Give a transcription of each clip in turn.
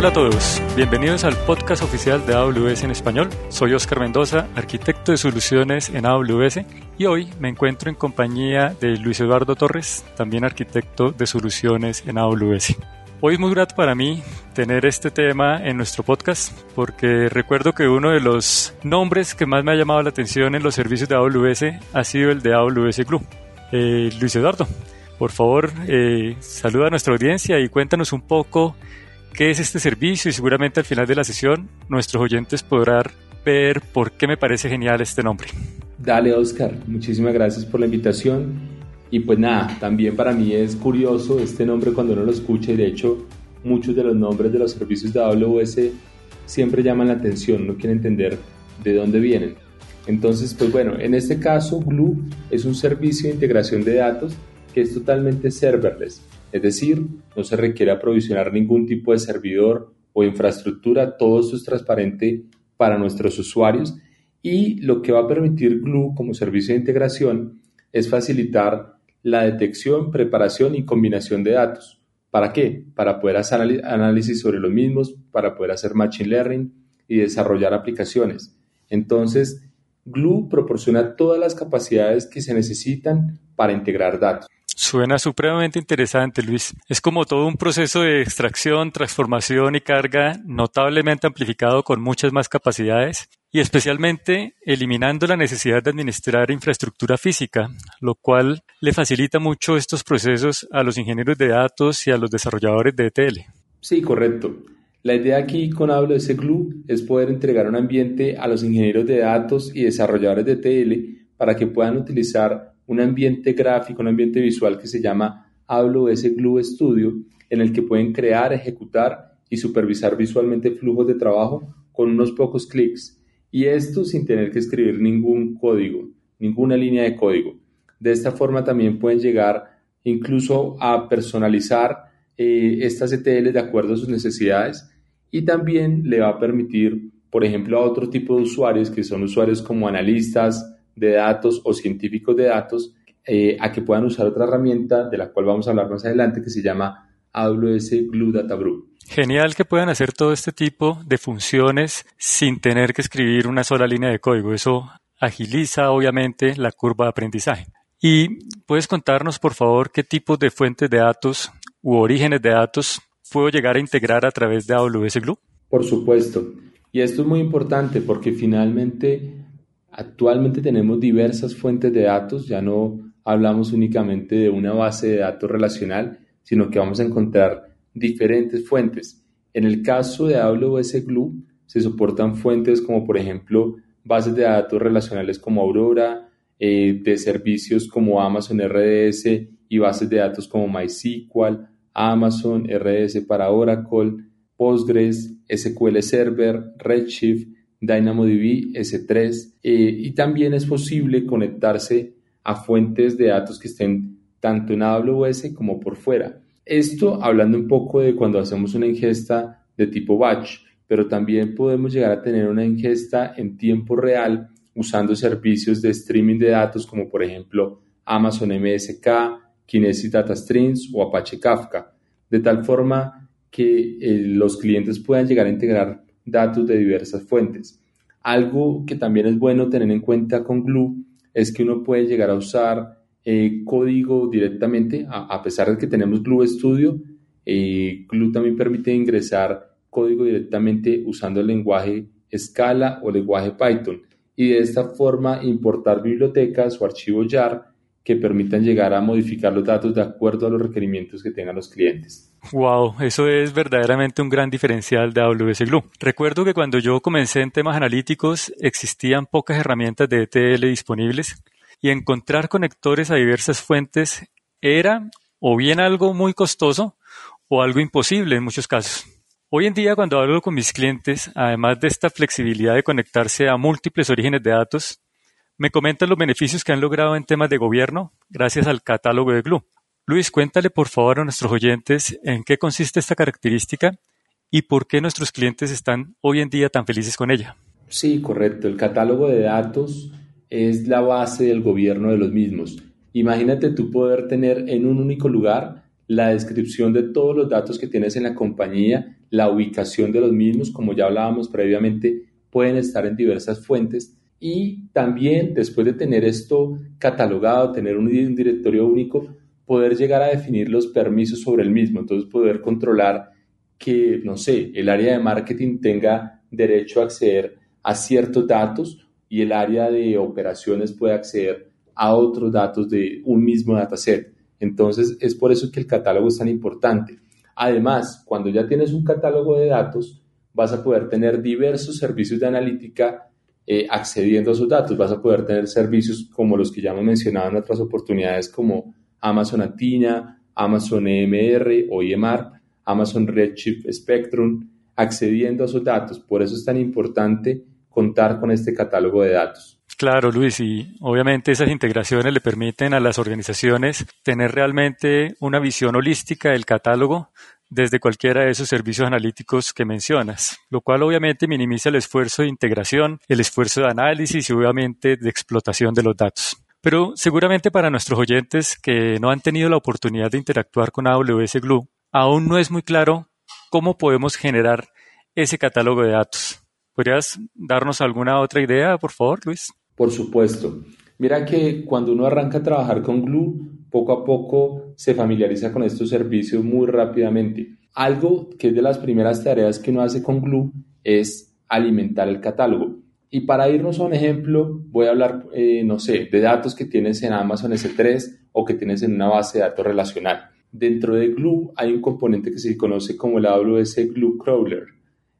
Hola a todos, bienvenidos al podcast oficial de AWS en español. Soy Oscar Mendoza, arquitecto de soluciones en AWS y hoy me encuentro en compañía de Luis Eduardo Torres, también arquitecto de soluciones en AWS. Hoy es muy grato para mí tener este tema en nuestro podcast porque recuerdo que uno de los nombres que más me ha llamado la atención en los servicios de AWS ha sido el de AWS Glue. Eh, Luis Eduardo, por favor, eh, saluda a nuestra audiencia y cuéntanos un poco qué es este servicio y seguramente al final de la sesión nuestros oyentes podrán ver por qué me parece genial este nombre. Dale, Oscar, muchísimas gracias por la invitación. Y pues nada, también para mí es curioso este nombre cuando uno lo escucha y de hecho muchos de los nombres de los servicios de AWS siempre llaman la atención, no quieren entender de dónde vienen. Entonces, pues bueno, en este caso Glue es un servicio de integración de datos que es totalmente serverless, es decir, no se requiere aprovisionar ningún tipo de servidor o infraestructura, todo esto es transparente para nuestros usuarios y lo que va a permitir Glue como servicio de integración es facilitar la detección, preparación y combinación de datos. ¿Para qué? Para poder hacer análisis sobre los mismos, para poder hacer machine learning y desarrollar aplicaciones. Entonces, Glue proporciona todas las capacidades que se necesitan para integrar datos. Suena supremamente interesante, Luis. Es como todo un proceso de extracción, transformación y carga notablemente amplificado con muchas más capacidades y especialmente eliminando la necesidad de administrar infraestructura física, lo cual le facilita mucho estos procesos a los ingenieros de datos y a los desarrolladores de ETL. Sí, correcto. La idea aquí con AWS Glue es poder entregar un ambiente a los ingenieros de datos y desarrolladores de ETL para que puedan utilizar un ambiente gráfico, un ambiente visual que se llama AWS Glue Studio, en el que pueden crear, ejecutar y supervisar visualmente flujos de trabajo con unos pocos clics. Y esto sin tener que escribir ningún código, ninguna línea de código. De esta forma también pueden llegar incluso a personalizar eh, estas ETLs de acuerdo a sus necesidades y también le va a permitir, por ejemplo, a otro tipo de usuarios que son usuarios como analistas, de datos o científicos de datos eh, a que puedan usar otra herramienta de la cual vamos a hablar más adelante que se llama AWS Glue Data Brew. Genial que puedan hacer todo este tipo de funciones sin tener que escribir una sola línea de código. Eso agiliza obviamente la curva de aprendizaje. ¿Y puedes contarnos, por favor, qué tipos de fuentes de datos u orígenes de datos puedo llegar a integrar a través de AWS Glue? Por supuesto. Y esto es muy importante porque finalmente Actualmente tenemos diversas fuentes de datos, ya no hablamos únicamente de una base de datos relacional, sino que vamos a encontrar diferentes fuentes. En el caso de AWS Glue se soportan fuentes como por ejemplo bases de datos relacionales como Aurora, eh, de servicios como Amazon RDS y bases de datos como MySQL, Amazon RDS para Oracle, Postgres, SQL Server, Redshift, DynamoDB S3 eh, y también es posible conectarse a fuentes de datos que estén tanto en AWS como por fuera. Esto hablando un poco de cuando hacemos una ingesta de tipo batch, pero también podemos llegar a tener una ingesta en tiempo real usando servicios de streaming de datos como por ejemplo Amazon MSK, Kinesis Data Streams o Apache Kafka, de tal forma que eh, los clientes puedan llegar a integrar datos de diversas fuentes. Algo que también es bueno tener en cuenta con Glue es que uno puede llegar a usar eh, código directamente, a, pesar de que tenemos Glue Studio, eh, Glue también permite ingresar código directamente usando el lenguaje Scala o lenguaje Python y de esta forma importar bibliotecas o archivos JAR que permitan llegar a modificar los datos de acuerdo a los requerimientos que tengan los clientes. Wow, eso es verdaderamente un gran diferencial de AWS Glue. Recuerdo que cuando yo comencé en temas analíticos existían pocas herramientas de ETL disponibles y encontrar conectores a diversas fuentes era o bien algo muy costoso o algo imposible en muchos casos. Hoy en día cuando hablo con mis clientes, además de esta flexibilidad de conectarse a múltiples orígenes de datos, me comentan los beneficios que han logrado en temas de gobierno gracias al catálogo de Glue. Luis, cuéntale por favor a nuestros oyentes en qué consiste esta característica y por qué nuestros clientes están hoy en día tan felices con ella. Sí, correcto. El catálogo de datos es la base del gobierno de los mismos. Imagínate tú poder tener en un único lugar la descripción de todos los datos que tienes en la compañía, la ubicación de los mismos, como ya hablábamos previamente, pueden estar en diversas fuentes y también después de tener esto catalogado, tener un, directorio único, poder llegar a definir los permisos sobre el mismo, entonces poder controlar que, no sé, el área de marketing tenga derecho a acceder a ciertos datos y el área de operaciones puede acceder a otros datos de un mismo dataset. Entonces, es por eso que el catálogo es tan importante. Además, cuando ya tienes un catálogo de datos, vas a poder tener diversos servicios de analítica eh, accediendo a esos datos. Vas a poder tener servicios como los que ya hemos mencionado en otras oportunidades, como Amazon Athena, Amazon EMR o EMR, Amazon Redshift Spectrum, accediendo a esos datos. Por eso es tan importante contar con este catálogo de datos. Claro, Luis, y obviamente esas integraciones le permiten a las organizaciones tener realmente una visión holística del catálogo desde cualquiera de esos servicios analíticos que mencionas, lo cual obviamente minimiza el esfuerzo de integración, el esfuerzo de análisis y obviamente de explotación de los datos. Pero seguramente para nuestros oyentes que no han tenido la oportunidad de interactuar con AWS Glue, aún no es muy claro cómo podemos generar ese catálogo de datos. ¿Podrías darnos alguna otra idea, por favor, Luis? Por supuesto. Mira que cuando uno arranca a trabajar con Glue, poco a poco se familiariza con estos servicios muy rápidamente. Algo que es de las primeras tareas que uno hace con Glue es alimentar el catálogo. Y para irnos a un ejemplo, voy a hablar, eh, no sé, de datos que tienes en Amazon S3 o que tienes en una base de datos relacional. Dentro de Glue hay un componente que se conoce como el AWS Glue Crawler.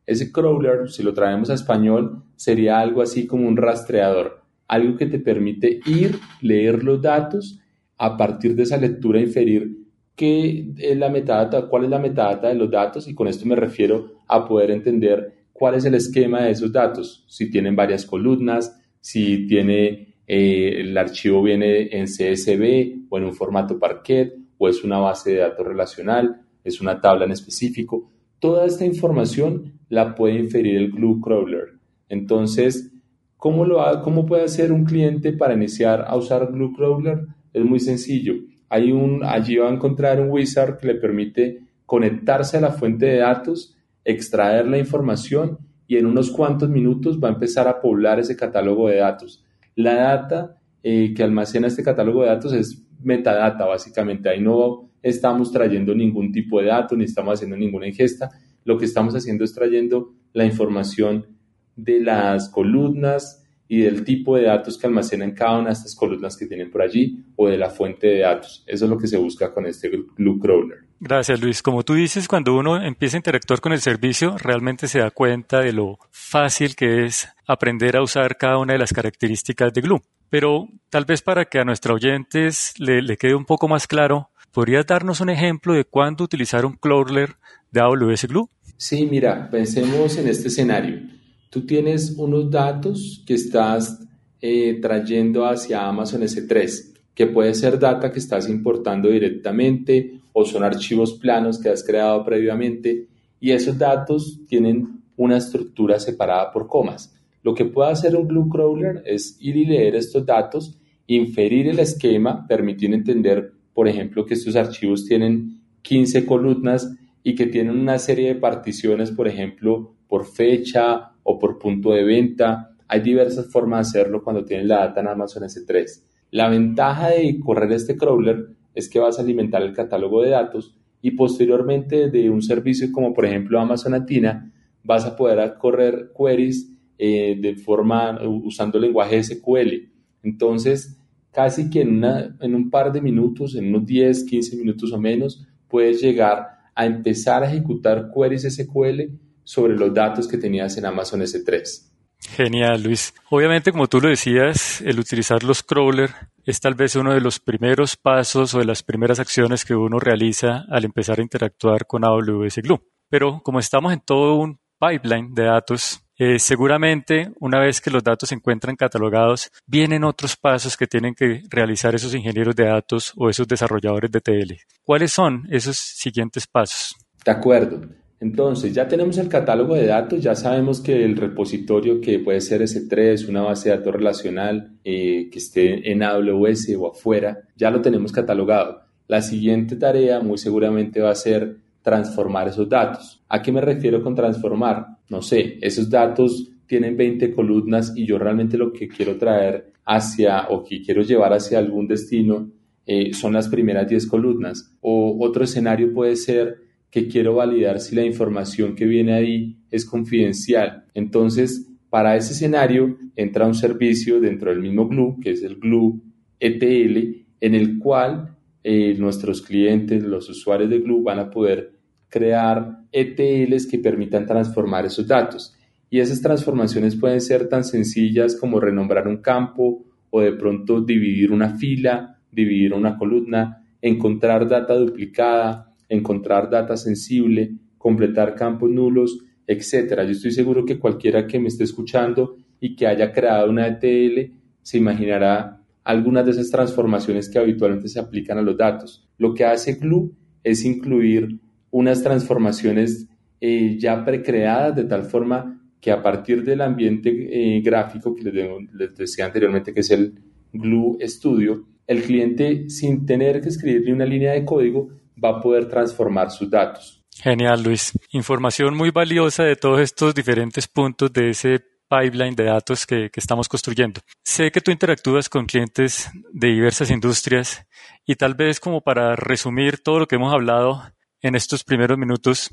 Ese crawler, si lo traemos a español, sería algo así como un rastreador algo que te permite ir, leer los datos, a partir de esa lectura inferir qué es la metadata, cuál es la metadata de los datos y con esto me refiero a poder entender cuál es el esquema de esos datos, si tienen varias columnas, si tiene eh, el archivo viene en CSV o en un formato Parquet o es una base de datos relacional, es una tabla en específico. Toda esta información la puede inferir el Glue Crawler. Entonces, ¿Cómo, lo ¿Cómo puede hacer un cliente para iniciar a usar Glue Crawler? Es muy sencillo. Hay un, allí va a encontrar un wizard que le permite conectarse a la fuente de datos, extraer la información y en unos cuantos minutos va a empezar a poblar ese catálogo de datos. La data eh, que almacena este catálogo de datos es metadata, básicamente. Ahí no estamos trayendo ningún tipo de datos ni estamos haciendo ninguna ingesta. Lo que estamos haciendo es trayendo la información de las columnas y del tipo de datos que almacenan cada una de estas columnas que tienen por allí o de la fuente de datos. Eso es lo que se busca con este Glue Crawler. Gracias, Luis. Como tú dices, cuando uno empieza a interactuar con el servicio, realmente se da cuenta de lo fácil que es aprender a usar cada una de las características de Glue. Pero tal vez para que a nuestros oyentes le, le quede un poco más claro, ¿podrías darnos un ejemplo de cuándo utilizar un crawler de AWS Glue? Sí, mira, pensemos en este escenario tú tienes unos datos que estás eh, trayendo hacia Amazon S3, que puede ser data que estás importando directamente o son archivos planos que has creado previamente y esos datos tienen una estructura separada por comas. Lo que puede hacer un Glue Crawler es ir y leer estos datos, inferir el esquema, permitir entender, por ejemplo, que estos archivos tienen 15 columnas y que tienen una serie de particiones, por ejemplo, por fecha o por punto de venta. Hay diversas formas de hacerlo cuando tienes la data en Amazon S3. La ventaja de correr este crawler es que vas a alimentar el catálogo de datos y posteriormente de un servicio como por ejemplo Amazon Athena vas a poder correr queries eh, de forma usando lenguaje SQL. Entonces, casi que en, en un par de minutos, en unos 10, 15 minutos o menos, puedes llegar a empezar a ejecutar queries SQL sobre los datos que tenías en Amazon S3. Genial, Luis. Obviamente, como tú lo decías, el utilizar los crawler es tal vez uno de los primeros pasos o de las primeras acciones que uno realiza al empezar a interactuar con AWS Glue. Pero como estamos en todo un pipeline de datos, eh, seguramente una vez que los datos se encuentran catalogados, vienen otros pasos que tienen que realizar esos ingenieros de datos o esos desarrolladores de TL. ¿Cuáles son esos siguientes pasos? De acuerdo. Entonces, ya tenemos el catálogo de datos, ya sabemos que el repositorio que puede ser S3, una base de datos relacional eh, que esté en AWS o afuera, ya lo tenemos catalogado. La siguiente tarea muy seguramente va a ser transformar esos datos. ¿A qué me refiero con transformar? No sé, esos datos tienen 20 columnas y yo realmente lo que quiero traer hacia o que quiero llevar hacia algún destino eh, son las primeras 10 columnas. O otro escenario puede ser que quiero validar si la información que viene ahí es confidencial. Entonces, para ese escenario entra un servicio dentro del mismo Glue, que es el Glue ETL, en el cual eh, nuestros clientes, los usuarios de Glue, van a poder crear ETLs que permitan transformar esos datos. Y esas transformaciones pueden ser tan sencillas como renombrar un campo o de pronto dividir una fila, dividir una columna, encontrar data duplicada, encontrar data sensible, completar campos nulos, etcétera. Yo estoy seguro que cualquiera que me esté escuchando y que haya creado una ETL se imaginará algunas de esas transformaciones que habitualmente se aplican a los datos. Lo que hace Glue es incluir unas transformaciones eh, ya precreadas de tal forma que a partir del ambiente eh, gráfico que les, decía anteriormente, que es el Glue Studio, el cliente sin tener que escribirle una línea de código va a poder transformar sus datos. Genial, Luis. Información muy valiosa de todos estos diferentes puntos de ese pipeline de datos que, estamos construyendo. Sé que tú interactúas con clientes de diversas industrias y tal vez como para resumir todo lo que hemos hablado en estos primeros minutos,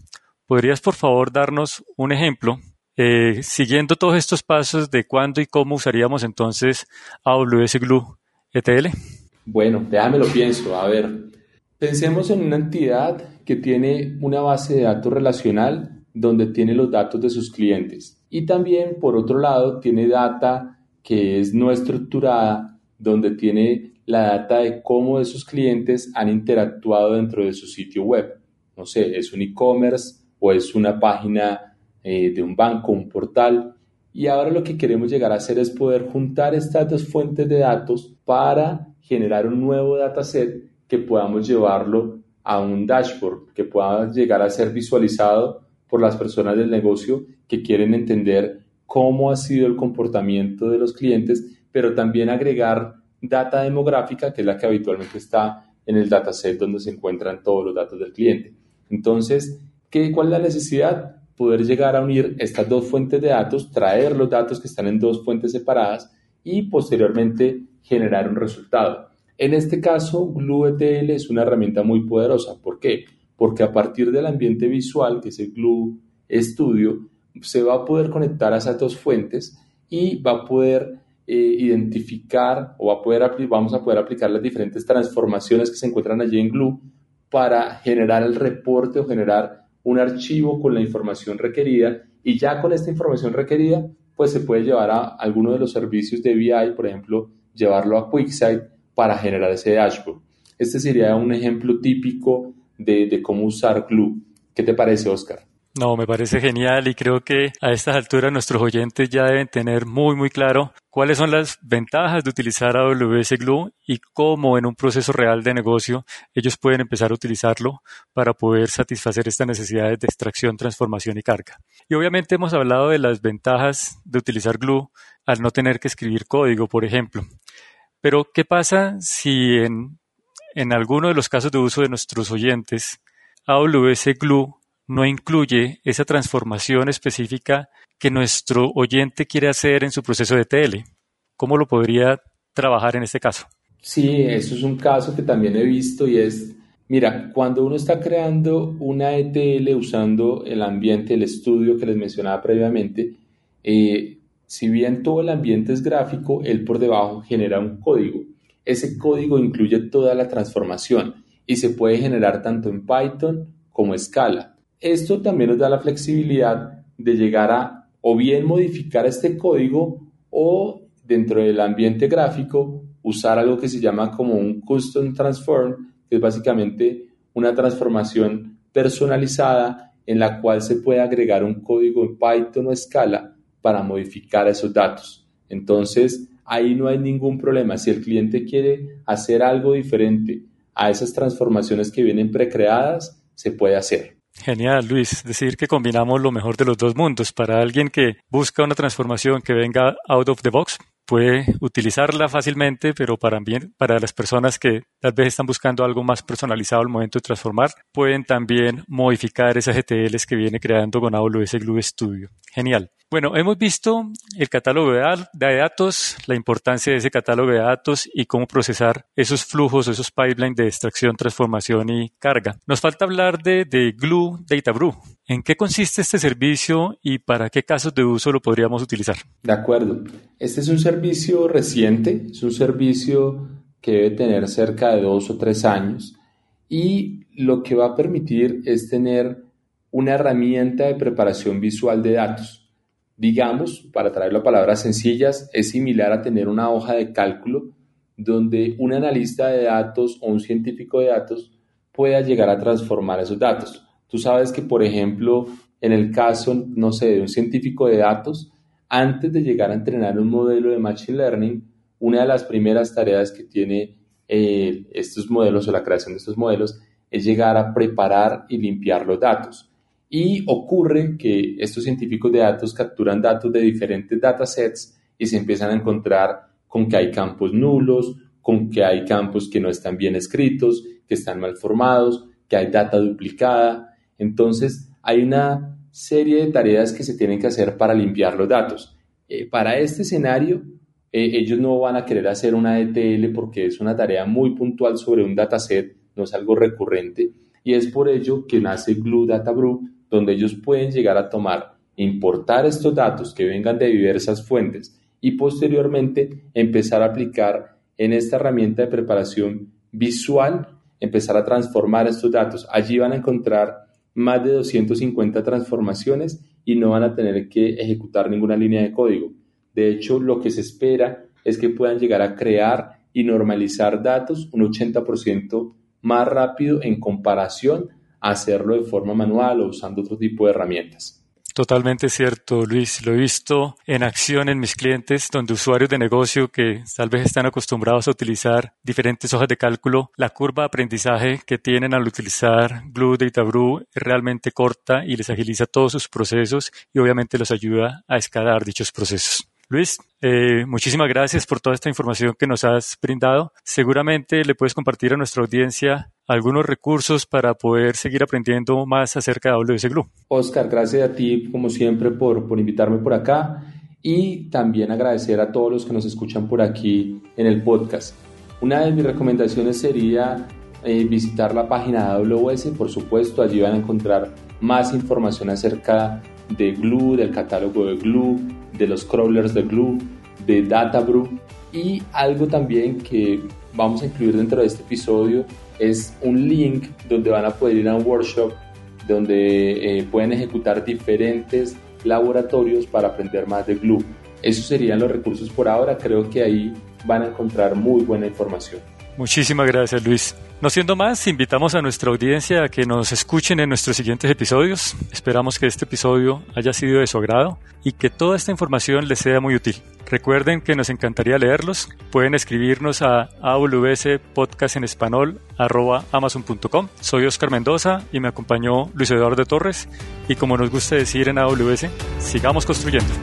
¿podrías por favor darnos un ejemplo eh, siguiendo todos estos pasos de cuándo y cómo usaríamos entonces AWS Glue ETL? Bueno, déjame lo pienso. A ver, pensemos en una entidad que tiene una base de datos relacional donde tiene los datos de sus clientes y también, por otro lado, tiene data que es no estructurada, donde tiene la data de cómo esos clientes han interactuado dentro de su sitio web. No sé, es un e-commerce o es una página eh, de un banco, un portal. Y ahora lo que queremos llegar a hacer es poder juntar estas dos fuentes de datos para generar un nuevo dataset que podamos llevarlo a un dashboard, que pueda llegar a ser visualizado por las personas del negocio que quieren entender cómo ha sido el comportamiento de los clientes, pero también agregar data demográfica, que es la que habitualmente está en el dataset donde se encuentran todos los datos del cliente. Entonces, ¿qué, ¿cuál es la necesidad? Poder llegar a unir estas dos fuentes de datos, traer los datos que están en dos fuentes separadas y posteriormente generar un resultado. En este caso, GlueTL es una herramienta muy poderosa. ¿Por qué? porque a partir del ambiente visual, que es el Glue Studio, se va a poder conectar a esas dos fuentes y va a poder eh, identificar o va a poder, vamos a poder aplicar las diferentes transformaciones que se encuentran allí en Glue para generar el reporte o generar un archivo con la información requerida y ya con esta información requerida pues se puede llevar a alguno de los servicios de BI, por ejemplo, llevarlo a QuickSight para generar ese dashboard. Este sería un ejemplo típico de, cómo usar Glue. ¿Qué te parece, Oscar? No, me parece genial y creo que a estas alturas nuestros oyentes ya deben tener muy muy claro cuáles son las ventajas de utilizar AWS Glue y cómo en un proceso real de negocio ellos pueden empezar a utilizarlo para poder satisfacer estas necesidades de extracción, transformación y carga. Y obviamente hemos hablado de las ventajas de utilizar Glue al no tener que escribir código, por ejemplo. Pero, ¿qué pasa si en en alguno de los casos de uso de nuestros oyentes, AWS Glue no incluye esa transformación específica que nuestro oyente quiere hacer en su proceso de TL. ¿Cómo lo podría trabajar en este caso? Sí, eso es un caso que también he visto y es, mira, cuando uno está creando una ETL usando el ambiente, el estudio que les mencionaba previamente, eh, si bien todo el ambiente es gráfico, él por debajo genera un código ese código incluye toda la transformación y se puede generar tanto en Python como Scala. Esto también nos da la flexibilidad de llegar a o bien modificar este código o dentro del ambiente gráfico usar algo que se llama como un custom transform, que es básicamente una transformación personalizada en la cual se puede agregar un código en Python o Scala para modificar esos datos. Entonces, ahí no hay ningún problema. Si el cliente quiere hacer algo diferente a esas transformaciones que vienen precreadas, se puede hacer. Genial, Luis. Decir, que combinamos lo mejor de los dos mundos. Para alguien que busca una transformación que venga out of the box, puede utilizarla fácilmente, pero para, para las personas que tal vez están buscando algo más personalizado al momento de transformar, pueden también modificar esas GTLs que viene creando con AWS Glue Studio. Genial. Bueno, hemos visto el catálogo de datos, la importancia de ese catálogo de datos y cómo procesar esos flujos, esos pipelines de extracción, transformación y carga. Nos falta hablar de, de Glue Data Brew. ¿En qué consiste este servicio y para qué casos de uso lo podríamos utilizar? De acuerdo. Este es un servicio reciente, es un servicio que debe tener cerca de dos o tres años y lo que va a permitir es tener una herramienta de preparación visual de datos digamos, para traerlo a palabras sencillas, es similar a tener una hoja de cálculo donde un analista de datos o un científico de datos pueda llegar a transformar esos datos. Tú sabes que, por ejemplo, en el caso, no sé, de un científico de datos, antes de llegar a entrenar un modelo de Machine Learning, una de las primeras tareas que tiene eh, estos modelos o la creación de estos modelos es llegar a preparar y limpiar los datos. Y ocurre que estos científicos de datos capturan datos de diferentes datasets y se empiezan a encontrar con que hay campos nulos, con que hay campos que no están bien escritos, que están mal formados, que hay data duplicada. Entonces, hay una serie de tareas que se tienen que hacer para limpiar los datos. Eh, para este escenario, eh, ellos no van a querer hacer una ETL porque es una tarea muy puntual sobre un dataset, no es algo recurrente. Y es por ello que nace Glue Data Brew, donde ellos pueden llegar a tomar, importar estos datos que vengan de diversas fuentes y posteriormente empezar a aplicar en esta herramienta de preparación visual, empezar a transformar estos datos. Allí van a encontrar más de 250 transformaciones y no van a tener que ejecutar ninguna línea de código. De hecho, lo que se espera es que puedan llegar a crear y normalizar datos un 80% más rápido en comparación hacerlo de forma manual o usando otro tipo de herramientas. Totalmente cierto, Luis. Lo he visto en acción en mis clientes, donde usuarios de negocio que tal vez están acostumbrados a utilizar diferentes hojas de cálculo, la curva de aprendizaje que tienen al utilizar Glue Data Brew es realmente corta y les agiliza todos sus procesos y obviamente los ayuda a escalar dichos procesos. Luis, eh, muchísimas gracias por toda esta información que nos has brindado. Seguramente le puedes compartir a nuestra audiencia algunos recursos para poder seguir aprendiendo más acerca de AWS Glue. Oscar, gracias a ti, como siempre, por, por invitarme por acá y también agradecer a todos los que nos escuchan por aquí en el podcast. Una de mis recomendaciones sería eh, visitar la página de AWS, por supuesto, allí van a encontrar más información acerca de Glue, del catálogo de Glue, de los crawlers de Glue, de DataBrew y algo también que vamos a incluir dentro de este episodio es un link donde van a poder ir a un workshop donde eh, pueden ejecutar diferentes laboratorios para aprender más de Glue. Esos serían los recursos por ahora, creo que ahí van a encontrar muy buena información. Muchísimas gracias Luis. No siendo más, invitamos a nuestra audiencia a que nos escuchen en nuestros siguientes episodios. Esperamos que este episodio haya sido de su agrado y que toda esta información les sea muy útil. Recuerden que nos encantaría leerlos. Pueden escribirnos a amazon.com. Soy Oscar Mendoza y me acompañó Luis Eduardo Torres. Y como nos gusta decir en AWS, sigamos construyendo.